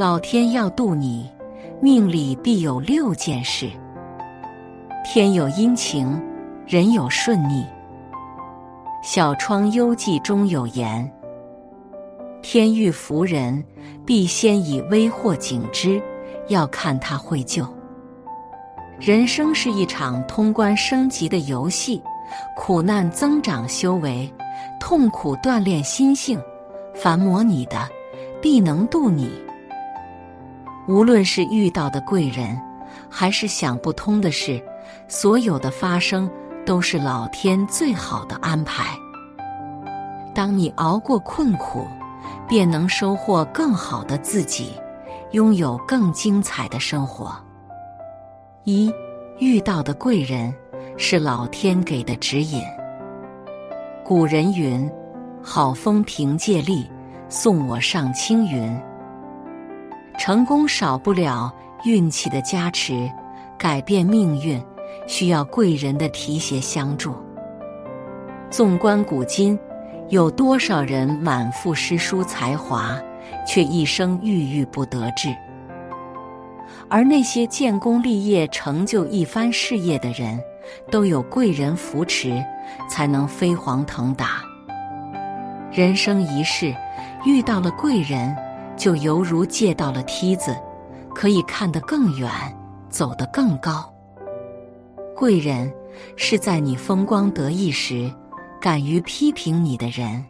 老天要渡你，命里必有六件事。天有阴晴，人有顺逆。《小窗幽寂》中有言：“天欲福人，必先以危祸警之，要看他会救。”人生是一场通关升级的游戏，苦难增长修为，痛苦锻炼心性。凡磨你的，必能渡你。无论是遇到的贵人，还是想不通的事，所有的发生都是老天最好的安排。当你熬过困苦，便能收获更好的自己，拥有更精彩的生活。一遇到的贵人是老天给的指引。古人云：“好风凭借力，送我上青云。”成功少不了运气的加持，改变命运需要贵人的提携相助。纵观古今，有多少人满腹诗书才华，却一生郁郁不得志？而那些建功立业、成就一番事业的人，都有贵人扶持，才能飞黄腾达。人生一世，遇到了贵人，就犹如借到了梯子，可以看得更远，走得更高。贵人是在你风光得意时，敢于批评你的人。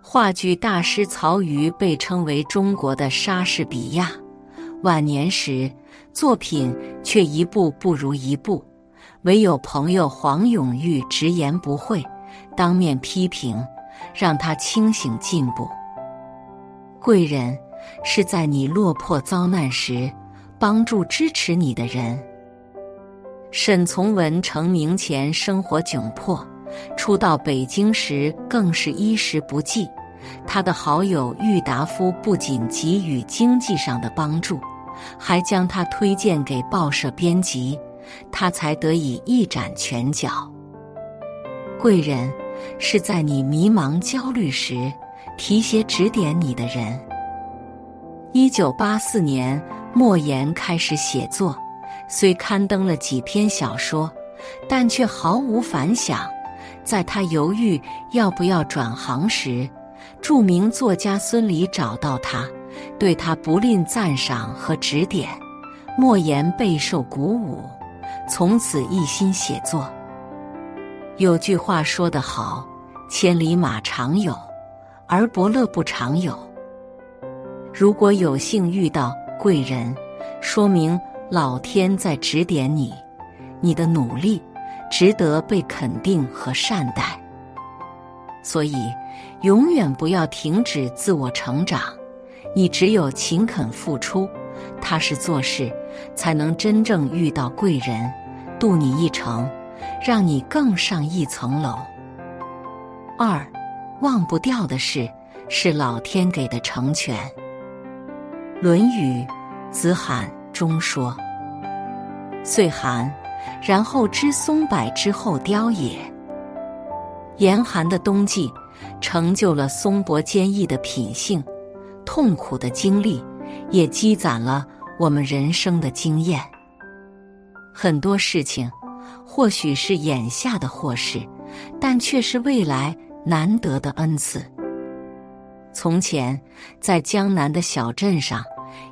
话剧大师曹禺被称为中国的莎士比亚。晚年时，作品却一步不如一步，唯有朋友黄永玉直言不讳，当面批评，让他清醒进步。贵人是在你落魄遭难时帮助支持你的人。沈从文成名前生活窘迫，初到北京时更是衣食不济。他的好友郁达夫不仅给予经济上的帮助，还将他推荐给报社编辑，他才得以一展拳脚。贵人是在你迷茫焦虑时提携指点你的人。一九八四年，莫言开始写作，虽刊登了几篇小说，但却毫无反响。在他犹豫要不要转行时，著名作家孙犁找到他，对他不吝赞赏和指点，莫言备受鼓舞，从此一心写作。有句话说得好：“千里马常有，而伯乐不常有。”如果有幸遇到贵人，说明老天在指点你，你的努力值得被肯定和善待。所以，永远不要停止自我成长。你只有勤恳付出、踏实做事，才能真正遇到贵人，渡你一程，让你更上一层楼。二，忘不掉的事是老天给的成全。《论语·子罕》中说：“岁寒，然后知松柏之后凋也。”严寒的冬季，成就了松柏坚毅的品性；痛苦的经历，也积攒了我们人生的经验。很多事情，或许是眼下的祸事，但却是未来难得的恩赐。从前，在江南的小镇上，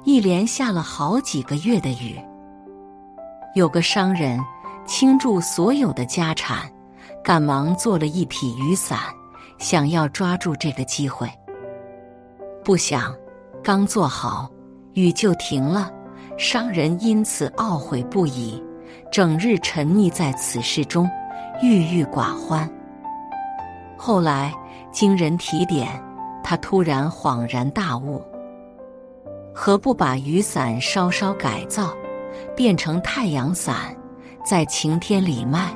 一连下了好几个月的雨。有个商人倾注所有的家产。赶忙做了一匹雨伞，想要抓住这个机会。不想，刚做好，雨就停了。商人因此懊悔不已，整日沉溺在此事中，郁郁寡欢。后来经人提点，他突然恍然大悟：何不把雨伞稍稍改造，变成太阳伞，在晴天里卖？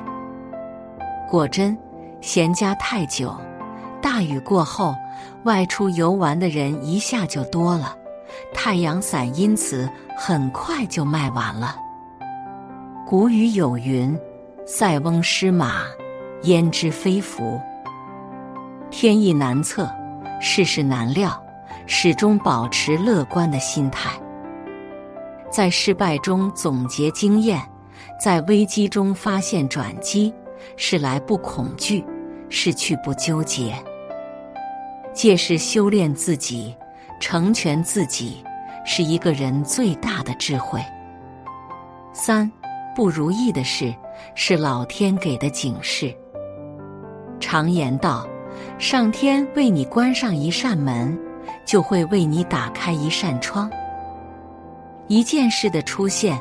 果真，闲家太久，大雨过后，外出游玩的人一下就多了，太阳伞因此很快就卖完了。古语有云：“塞翁失马，焉知非福。”天意难测，世事难料，始终保持乐观的心态，在失败中总结经验，在危机中发现转机，是来不恐惧，是去不纠结，借势修炼自己，成全自己，是一个人最大的智慧。三，不如意的事是老天给的警示。常言道，上天为你关上一扇门，就会为你打开一扇窗。一件事的出现，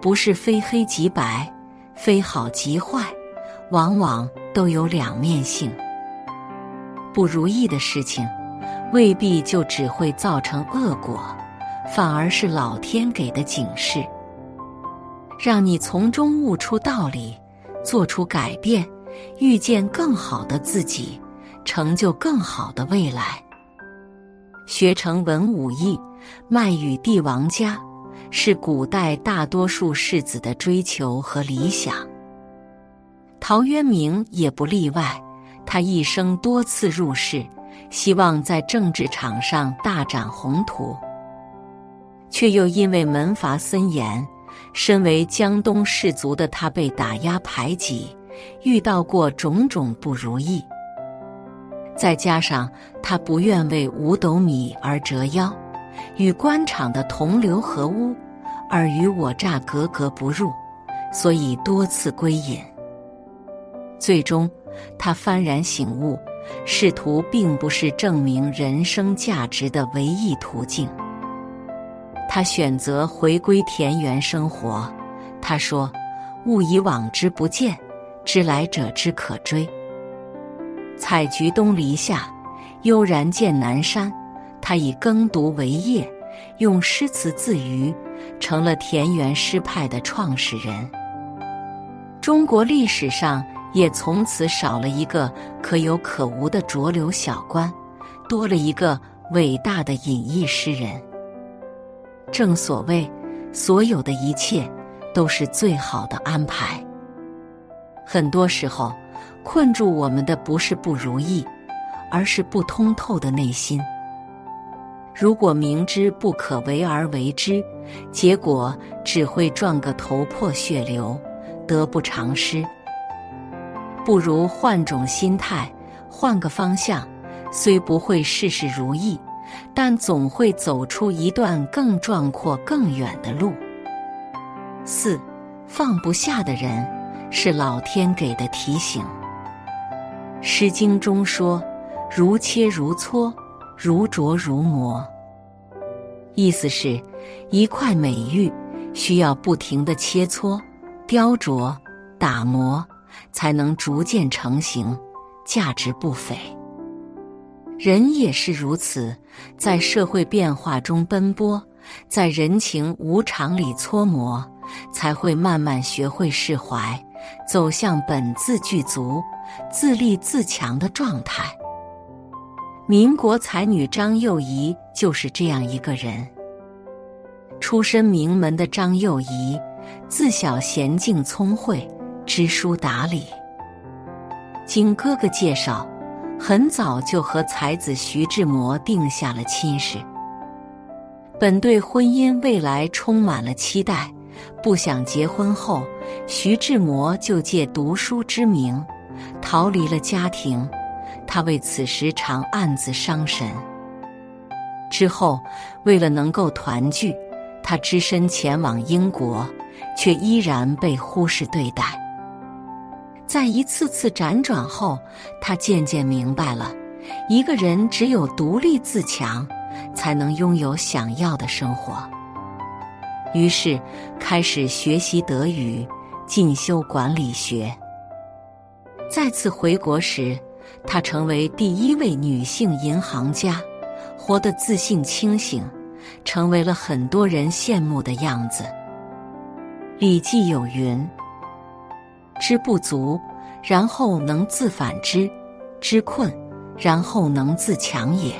不是非黑即白，非好即坏，往往都有两面性。不如意的事情，未必就只会造成恶果，反而是老天给的警示，让你从中悟出道理，做出改变。遇见更好的自己，成就更好的未来。学成文武艺，卖与帝王家，是古代大多数士子的追求和理想。陶渊明也不例外，他一生多次入仕，希望在政治场上大展宏图，却又因为门阀森严，身为江东士族的他被打压排挤。遇到过种种不如意，再加上他不愿为五斗米而折腰，与官场的同流合污，尔虞我诈格格不入，所以多次归隐。最终，他幡然醒悟，仕途并不是证明人生价值的唯一途径。他选择回归田园生活。他说：“物以往之不见。”知来者之可追。采菊东篱下，悠然见南山。他以耕读为业，用诗词自娱，成了田园诗派的创始人。中国历史上也从此少了一个可有可无的浊流小官，多了一个伟大的隐逸诗人。正所谓，所有的一切都是最好的安排。很多时候，困住我们的不是不如意，而是不通透的内心。如果明知不可为而为之，结果只会撞个头破血流，得不偿失。不如换种心态，换个方向，虽不会事事如意，但总会走出一段更壮阔、更远的路。四，放不下的人。是老天给的提醒，《诗经》中说：“如切如磋，如琢如磨。”意思是，一块美玉需要不停的切磋、雕琢、打磨，才能逐渐成型，价值不菲。人也是如此，在社会变化中奔波，在人情无常里搓磨，才会慢慢学会释怀。走向本自具足、自立自强的状态。民国才女张幼仪就是这样一个人。出身名门的张幼仪，自小娴静聪慧、知书达理。经哥哥介绍，很早就和才子徐志摩定下了亲事。本对婚姻未来充满了期待。不想结婚后，徐志摩就借读书之名逃离了家庭。他为此时常暗自伤神。之后，为了能够团聚，他只身前往英国，却依然被忽视对待。在一次次辗转后，他渐渐明白了，一个人只有独立自强，才能拥有想要的生活。于是，开始学习德语，进修管理学。再次回国时，她成为第一位女性银行家，活得自信清醒，成为了很多人羡慕的样子。《礼记》有云：“知不足，然后能自反之；知困，然后能自强也。”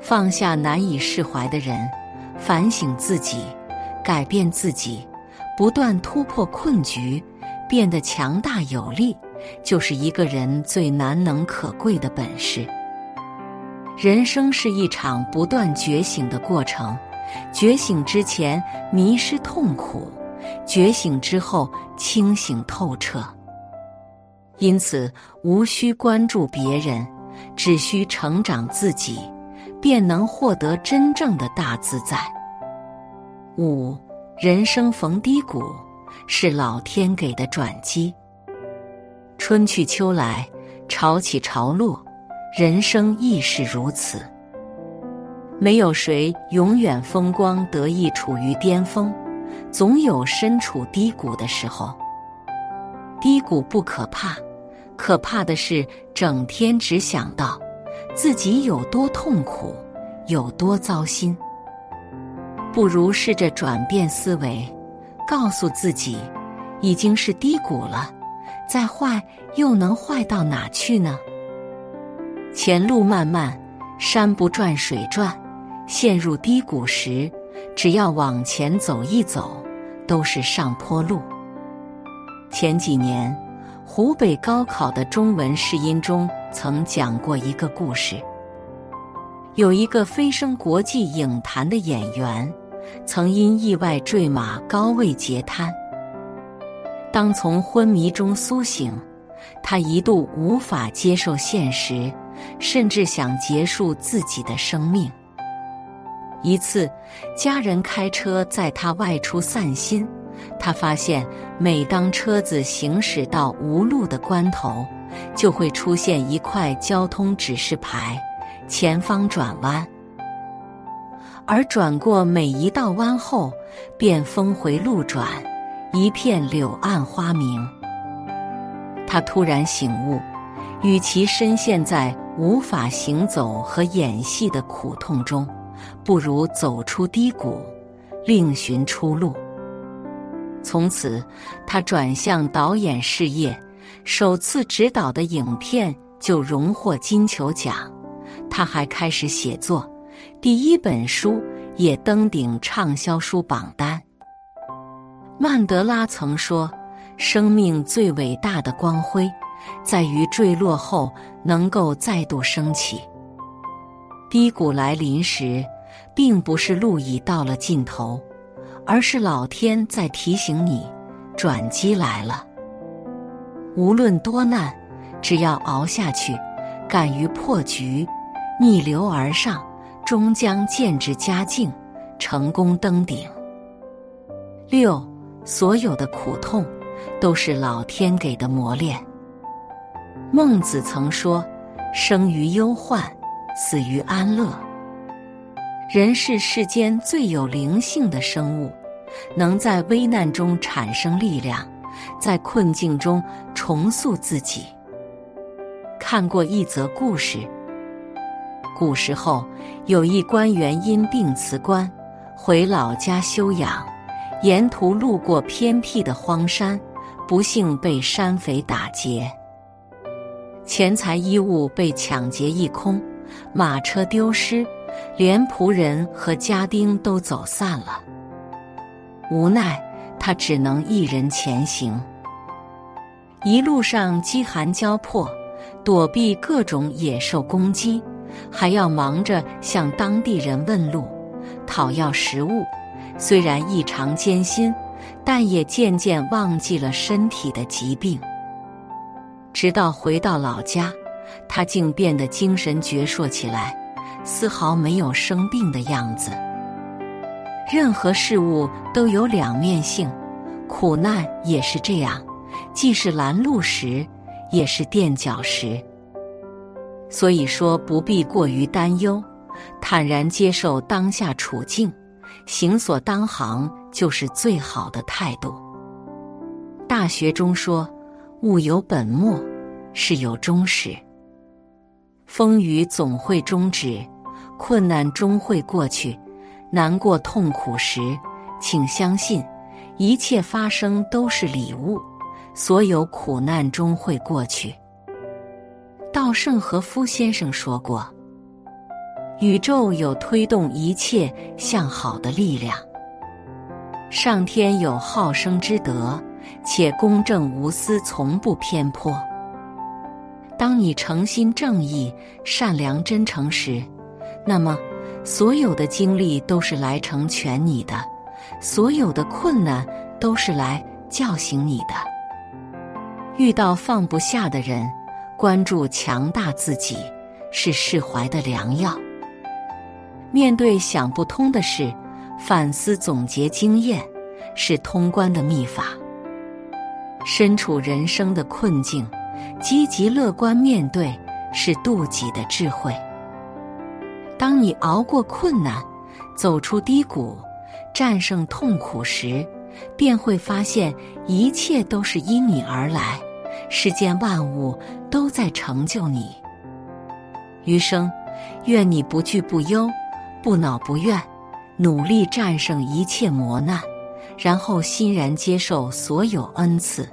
放下难以释怀的人。反省自己，改变自己，不断突破困局，变得强大有力，就是一个人最难能可贵的本事。人生是一场不断觉醒的过程，觉醒之前迷失痛苦，觉醒之后清醒透彻。因此，无需关注别人，只需成长自己，便能获得真正的大自在。五，人生逢低谷，是老天给的转机。春去秋来，潮起潮落，人生亦是如此。没有谁永远风光得意处于巅峰，总有身处低谷的时候。低谷不可怕，可怕的是整天只想到自己有多痛苦，有多糟心。不如试着转变思维，告诉自己，已经是低谷了，再坏又能坏到哪去呢？前路漫漫，山不转水转，陷入低谷时，只要往前走一走，都是上坡路。前几年，湖北高考的中文试音中曾讲过一个故事。有一个飞升国际影坛的演员，曾因意外坠马高位截瘫。当从昏迷中苏醒，他一度无法接受现实，甚至想结束自己的生命。一次，家人开车载他外出散心。他发现，每当车子行驶到无路的关头，就会出现一块交通指示牌：“前方转弯。”而转过每一道弯后，便峰回路转，一片柳暗花明。他突然醒悟，与其深陷在无法行走和演戏的苦痛中，不如走出低谷，另寻出路。从此，他转向导演事业，首次执导的影片就荣获金球奖。他还开始写作，第一本书也登顶畅销书榜单。曼德拉曾说：“生命最伟大的光辉，在于坠落后能够再度升起。”低谷来临时，并不是路已到了尽头。而是老天在提醒你，转机来了。无论多难，只要熬下去，敢于破局，逆流而上，终将渐至佳境，成功登顶。六，所有的苦痛，都是老天给的磨练。孟子曾说：“生于忧患，死于安乐。”人是世间最有灵性的生物，能在危难中产生力量，在困境中重塑自己。看过一则故事：古时候有一官员因病辞官，回老家休养，沿途路过偏僻的荒山，不幸被山匪打劫，钱财衣物被抢劫一空，马车丢失。连仆人和家丁都走散了，无奈他只能一人前行。一路上饥寒交迫，躲避各种野兽攻击，还要忙着向当地人问路、讨要食物。虽然异常艰辛，但也渐渐忘记了身体的疾病。直到回到老家，他竟变得精神矍铄起来。丝毫没有生病的样子。任何事物都有两面性，苦难也是这样，既是拦路石，也是垫脚石。所以说，不必过于担忧，坦然接受当下处境，行所当行就是最好的态度。大学中说：“物有本末，事有终始，风雨总会终止。”困难终会过去，难过痛苦时，请相信，一切发生都是礼物，所有苦难终会过去。稻盛和夫先生说过：“宇宙有推动一切向好的力量，上天有好生之德，且公正无私，从不偏颇。当你诚心正义、善良真诚时，那么所有的经历都是来成全你的，所有的困难都是来叫醒你的。遇到放不下的人，关注强大自己是释怀的良药。面对想不通的事，反思总结经验是通关的秘法。身处人生的困境，积极乐观面对是渡己的智慧。当你熬过困难，走出低谷，战胜痛苦时，便会发现一切都是因你而来。世间万物都在成就你。余生，愿你不惧不忧，不恼不怨，努力战胜一切磨难，然后欣然接受所有恩赐。